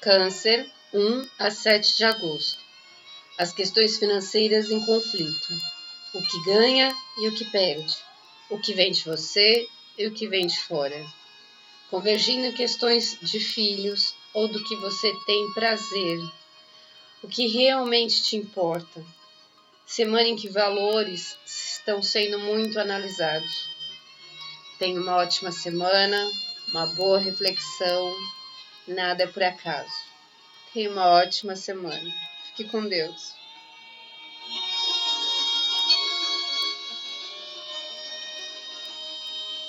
Câncer, 1 a 7 de agosto. As questões financeiras em conflito. O que ganha e o que perde. O que vem de você e o que vem de fora. Convergindo em questões de filhos ou do que você tem prazer. O que realmente te importa. Semana em que valores estão sendo muito analisados. Tenha uma ótima semana, uma boa reflexão Nada é por acaso. Tenha uma ótima semana. Fique com Deus.